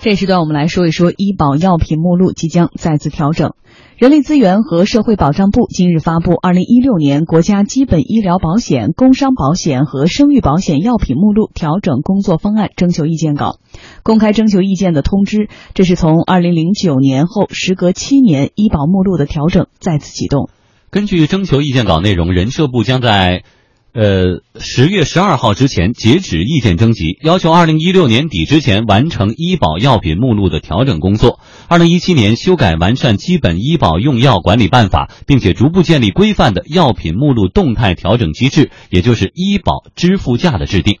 这时段我们来说一说医保药品目录即将再次调整。人力资源和社会保障部今日发布《二零一六年国家基本医疗保险、工伤保险和生育保险药品目录调整工作方案征求意见稿》，公开征求意见的通知。这是从二零零九年后，时隔七年，医保目录的调整再次启动。根据征求意见稿内容，人社部将在。呃，十月十二号之前截止意见征集，要求二零一六年底之前完成医保药品目录的调整工作。二零一七年修改完善基本医保用药管理办法，并且逐步建立规范的药品目录动态调整机制，也就是医保支付价的制定。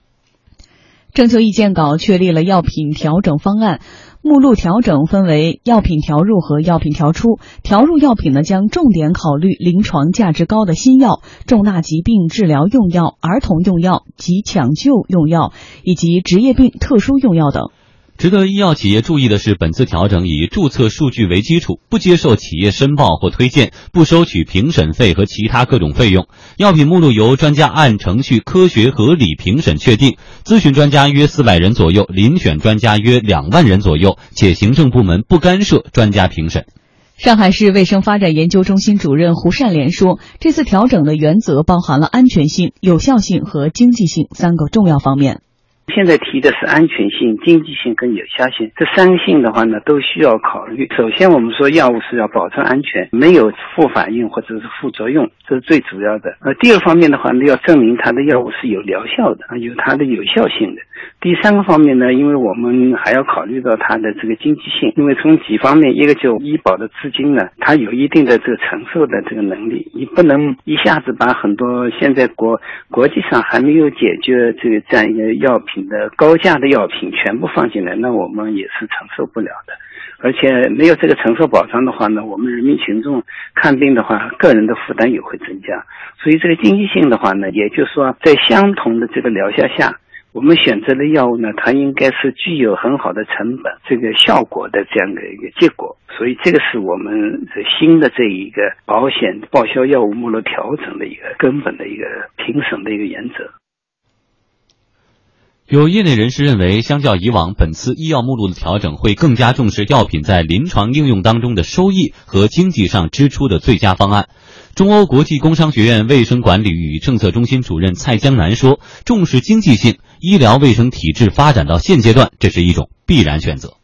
征求意见稿确立了药品调整方案。目录调整分为药品调入和药品调出。调入药品呢，将重点考虑临床价值高的新药、重大疾病治疗用药、儿童用药及抢救用药，以及职业病特殊用药等。值得医药企业注意的是，本次调整以注册数据为基础，不接受企业申报或推荐，不收取评审费和其他各种费用。药品目录由专家按程序科学合理评审确定，咨询专家约四百人左右，遴选专家约两万人左右，且行政部门不干涉专家评审。上海市卫生发展研究中心主任胡善莲说：“这次调整的原则包含了安全性、有效性和经济性三个重要方面。”现在提的是安全性、经济性跟有效性这三个性的话呢，都需要考虑。首先，我们说药物是要保证安全，没有副反应或者是副作用，这是最主要的。呃，第二方面的话呢，要证明它的药物是有疗效的啊，有它的有效性的。第三个方面呢，因为我们还要考虑到它的这个经济性，因为从几方面，一个就医保的资金呢，它有一定的这个承受的这个能力，你不能一下子把很多现在国国际上还没有解决这个这样一个药品的高价的药品全部放进来，那我们也是承受不了的。而且没有这个承受保障的话呢，我们人民群众看病的话，个人的负担也会增加。所以这个经济性的话呢，也就是说在相同的这个疗效下。我们选择的药物呢，它应该是具有很好的成本、这个效果的这样的一个结果，所以这个是我们新的这一个保险报销药物目录调整的一个根本的一个评审的一个原则。有业内人士认为，相较以往，本次医药目录的调整会更加重视药品在临床应用当中的收益和经济上支出的最佳方案。中欧国际工商学院卫生管理与政策中心主任蔡江南说：“重视经济性，医疗卫生体制发展到现阶段，这是一种必然选择。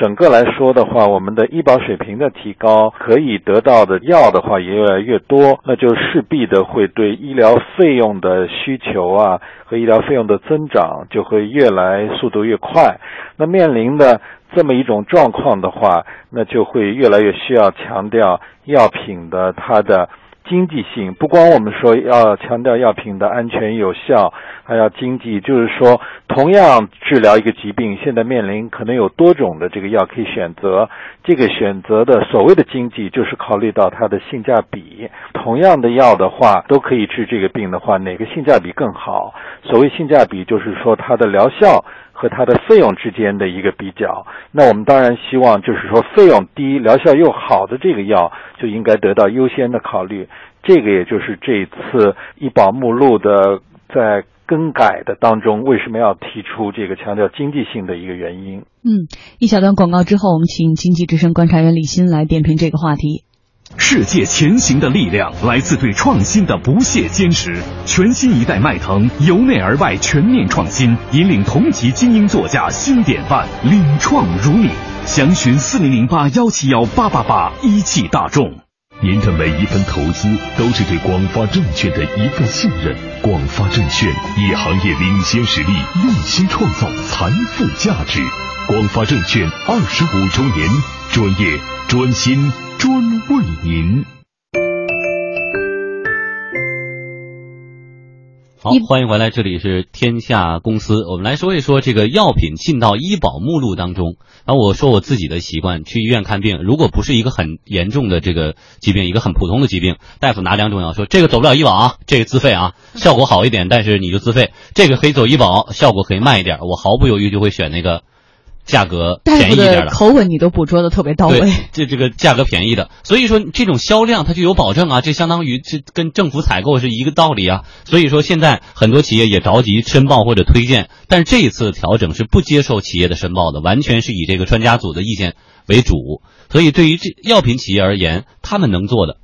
整个来说的话，我们的医保水平的提高，可以得到的药的话也越来越多，那就势必的会对医疗费用的需求啊和医疗费用的增长就会越来速度越快。那面临的这么一种状况的话，那就会越来越需要强调药品的它的。”经济性不光我们说要强调药品的安全有效，还要经济。就是说，同样治疗一个疾病，现在面临可能有多种的这个药可以选择。这个选择的所谓的经济，就是考虑到它的性价比。同样的药的话，都可以治这个病的话，哪个性价比更好？所谓性价比，就是说它的疗效。和它的费用之间的一个比较，那我们当然希望就是说费用低、疗效又好的这个药就应该得到优先的考虑。这个也就是这次医保目录的在更改的当中，为什么要提出这个强调经济性的一个原因。嗯，一小段广告之后，我们请经济之声观察员李欣来点评这个话题。世界前行的力量来自对创新的不懈坚持。全新一代迈腾由内而外全面创新，引领同级精英座驾新典范，领创如你。详询四零零八幺七幺八八八一汽大众。您的每一份投资都是对广发证券的一份信任。广发证券以行业领先实力，用心创造财富价值。广发证券二十五周年，专业专心。专为您。好，欢迎回来，这里是天下公司。我们来说一说这个药品进到医保目录当中。然后我说我自己的习惯，去医院看病，如果不是一个很严重的这个疾病，一个很普通的疾病，大夫拿两种药说这个走不了医保啊，这个自费啊，效果好一点，但是你就自费。这个可以走医保，效果可以慢一点，我毫不犹豫就会选那个。价格便宜一点的口吻你都捕捉的特别到位。，这这个价格便宜的，所以说这种销量它就有保证啊，这相当于这跟政府采购是一个道理啊。所以说现在很多企业也着急申报或者推荐，但是这一次调整是不接受企业的申报的，完全是以这个专家组的意见为主。所以对于这药品企业而言，他们能做的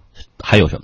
还有什么？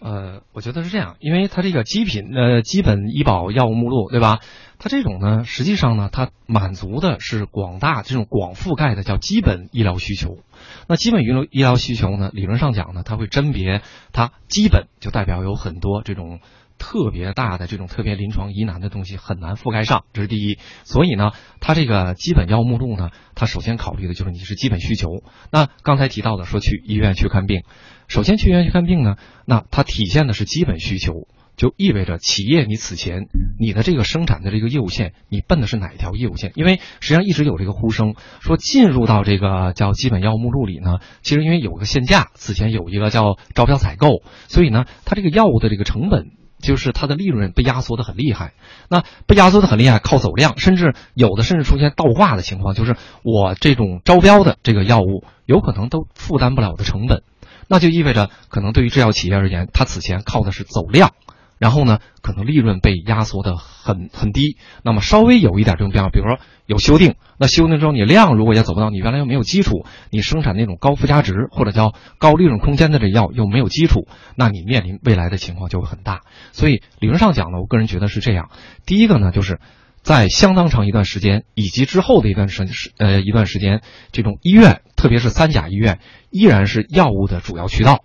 呃，我觉得是这样，因为它这个基品呃基本医保药物目录，对吧？它这种呢，实际上呢，它满足的是广大这种广覆盖的叫基本医疗需求。那基本医疗医疗需求呢，理论上讲呢，它会甄别它基本就代表有很多这种特别大的这种特别临床疑难的东西很难覆盖上，这是第一。所以呢，它这个基本药目录呢，它首先考虑的就是你是基本需求。那刚才提到的说去医院去看病，首先去医院去看病呢，那它体现的是基本需求。就意味着企业你此前你的这个生产的这个业务线，你奔的是哪一条业务线？因为实际上一直有这个呼声说进入到这个叫基本药物目录里呢，其实因为有个限价，此前有一个叫招标采购，所以呢，它这个药物的这个成本。就是它的利润被压缩的很厉害，那被压缩的很厉害，靠走量，甚至有的甚至出现倒挂的情况，就是我这种招标的这个药物有可能都负担不了我的成本，那就意味着可能对于制药企业而言，它此前靠的是走量。然后呢，可能利润被压缩的很很低。那么稍微有一点这种变化，比如说有修订，那修订之后你量如果也走不到，你原来又没有基础，你生产那种高附加值或者叫高利润空间的这药又没有基础，那你面临未来的情况就会很大。所以理论上讲呢，我个人觉得是这样。第一个呢，就是在相当长一段时间以及之后的一段时时呃一段时间，这种医院，特别是三甲医院，依然是药物的主要渠道。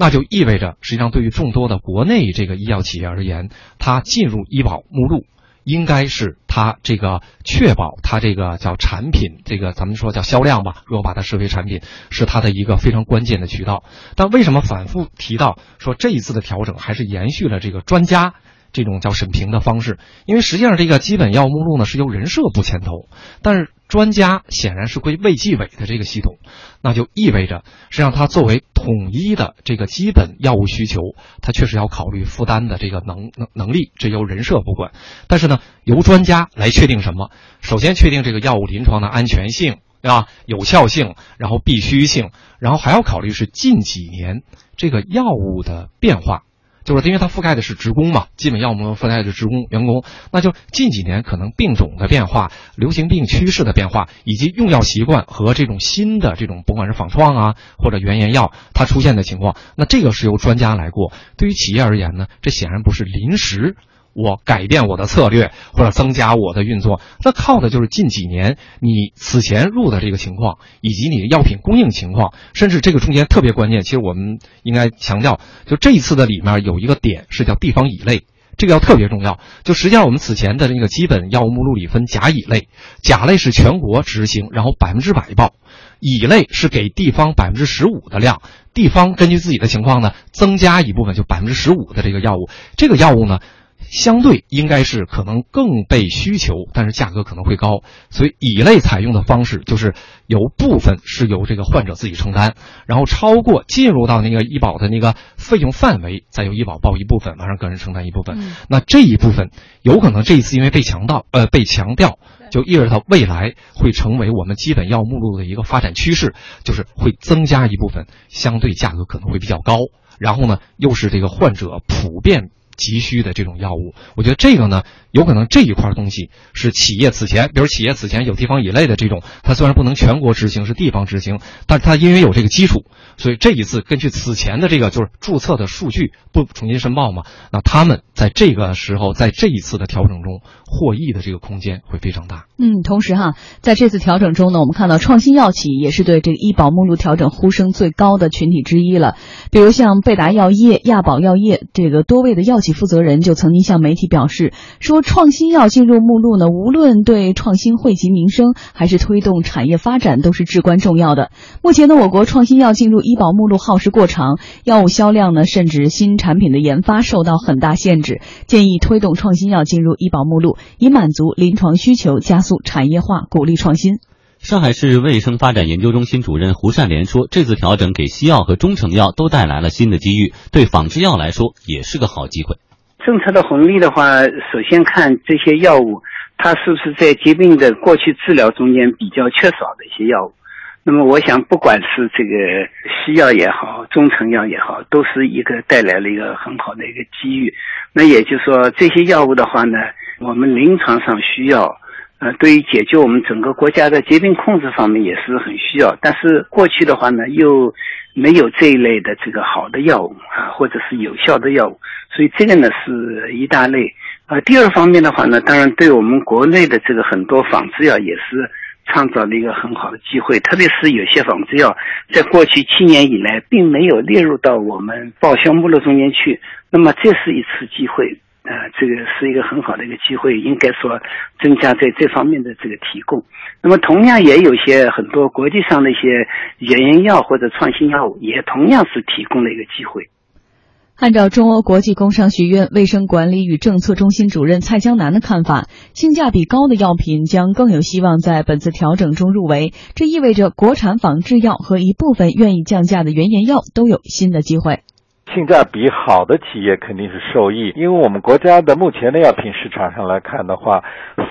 那就意味着，实际上对于众多的国内这个医药企业而言，它进入医保目录，应该是它这个确保它这个叫产品，这个咱们说叫销量吧，如果把它视为产品，是它的一个非常关键的渠道。但为什么反复提到说这一次的调整还是延续了这个专家？这种叫审评的方式，因为实际上这个基本药物目录呢是由人社部牵头，但是专家显然是归卫计委的这个系统，那就意味着实际上它作为统一的这个基本药物需求，它确实要考虑负担的这个能能能力，这由人社部管，但是呢由专家来确定什么，首先确定这个药物临床的安全性。对吧？有效性，然后必须性，然后还要考虑是近几年这个药物的变化。就是因为它覆盖的是职工嘛，基本药物覆盖的是职工员工，那就近几年可能病种的变化、流行病趋势的变化，以及用药习惯和这种新的这种，不管是仿创啊或者原研药它出现的情况，那这个是由专家来过。对于企业而言呢，这显然不是临时。我改变我的策略或者增加我的运作，那靠的就是近几年你此前入的这个情况，以及你的药品供应情况，甚至这个中间特别关键。其实我们应该强调，就这一次的里面有一个点是叫地方乙类，这个要特别重要。就实际上我们此前的那个基本药物目录里分甲乙类，甲类是全国执行，然后百分之百报；乙类是给地方百分之十五的量，地方根据自己的情况呢增加一部分，就百分之十五的这个药物。这个药物呢。相对应该是可能更被需求，但是价格可能会高，所以乙类采用的方式就是有部分是由这个患者自己承担，然后超过进入到那个医保的那个费用范围，再由医保报一部分，完上个人承担一部分。嗯那这一部分有可能这一次因为被强调，呃，被强调，就意味着它未来会成为我们基本药目录的一个发展趋势，就是会增加一部分，相对价格可能会比较高，然后呢，又是这个患者普遍。急需的这种药物，我觉得这个呢，有可能这一块东西是企业此前，比如企业此前有地方乙类的这种，它虽然不能全国执行，是地方执行，但是它因为有这个基础，所以这一次根据此前的这个就是注册的数据不重新申报嘛，那他们在这个时候，在这一次的调整中获益的这个空间会非常大。嗯，同时哈，在这次调整中呢，我们看到创新药企也是对这个医保目录调整呼声最高的群体之一了。比如像贝达药业、亚宝药业这个多位的药企负责人就曾经向媒体表示，说创新药进入目录呢，无论对创新惠及民生，还是推动产业发展，都是至关重要的。目前呢，我国创新药进入医保目录耗时过长，药物销量呢，甚至新产品的研发受到很大限制。建议推动创新药进入医保目录，以满足临床需求，加速产业化，鼓励创新。上海市卫生发展研究中心主任胡善莲说：“这次调整给西药和中成药都带来了新的机遇，对仿制药来说也是个好机会。”政策的红利的话，首先看这些药物它是不是在疾病的过去治疗中间比较缺少的一些药物？那么我想，不管是这个西药也好，中成药也好，都是一个带来了一个很好的一个机遇。那也就是说，这些药物的话呢，我们临床上需要，呃，对于解决我们整个国家的疾病控制方面也是很需要。但是过去的话呢，又没有这一类的这个好的药物啊，或者是有效的药物，所以这个呢是一大类。呃，第二方面的话呢，当然对我们国内的这个很多仿制药也是。创造了一个很好的机会，特别是有些仿制药，在过去七年以来并没有列入到我们报销目录中间去。那么这是一次机会，呃，这个是一个很好的一个机会，应该说增加在这方面的这个提供。那么同样也有些很多国际上的一些原研药或者创新药物，也同样是提供了一个机会。按照中欧国际工商学院卫生管理与政策中心主任蔡江南的看法，性价比高的药品将更有希望在本次调整中入围。这意味着国产仿制药和一部分愿意降价的原研药都有新的机会。性价比好的企业肯定是受益，因为我们国家的目前的药品市场上来看的话，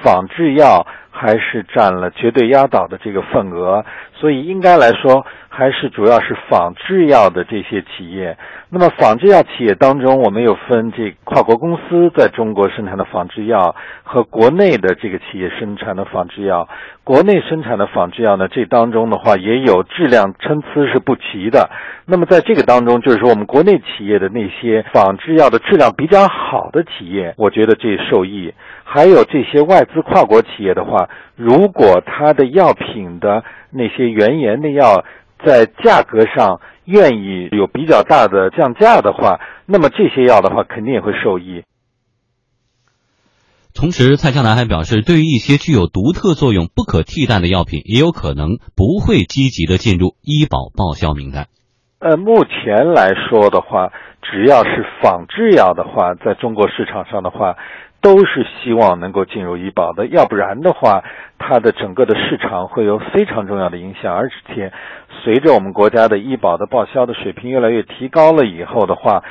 仿制药还是占了绝对压倒的这个份额，所以应该来说。还是主要是仿制药的这些企业。那么仿制药企业当中，我们有分这跨国公司在中国生产的仿制药和国内的这个企业生产的仿制药。国内生产的仿制药呢，这当中的话也有质量参差是不齐的。那么在这个当中，就是说我们国内企业的那些仿制药的质量比较好的企业，我觉得这受益。还有这些外资跨国企业的话，如果它的药品的那些原研的药。在价格上愿意有比较大的降价的话，那么这些药的话肯定也会受益。同时，蔡向南还表示，对于一些具有独特作用、不可替代的药品，也有可能不会积极的进入医保报销名单。呃，目前来说的话，只要是仿制药的话，在中国市场上的话。都是希望能够进入医保的，要不然的话，它的整个的市场会有非常重要的影响。而且，随着我们国家的医保的报销的水平越来越提高了以后的话，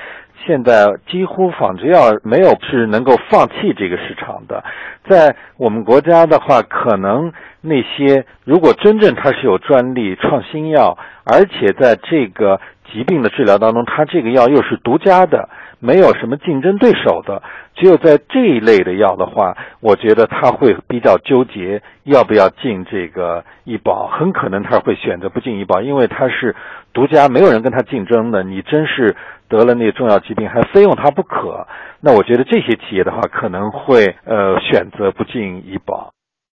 现在几乎仿制药没有是能够放弃这个市场的。在我们国家的话，可能那些如果真正它是有专利创新药，而且在这个疾病的治疗当中，它这个药又是独家的。没有什么竞争对手的，只有在这一类的药的话，我觉得他会比较纠结要不要进这个医保，很可能他会选择不进医保，因为他是独家，没有人跟他竞争的。你真是得了那重要疾病，还非用他不可，那我觉得这些企业的话可能会呃选择不进医保。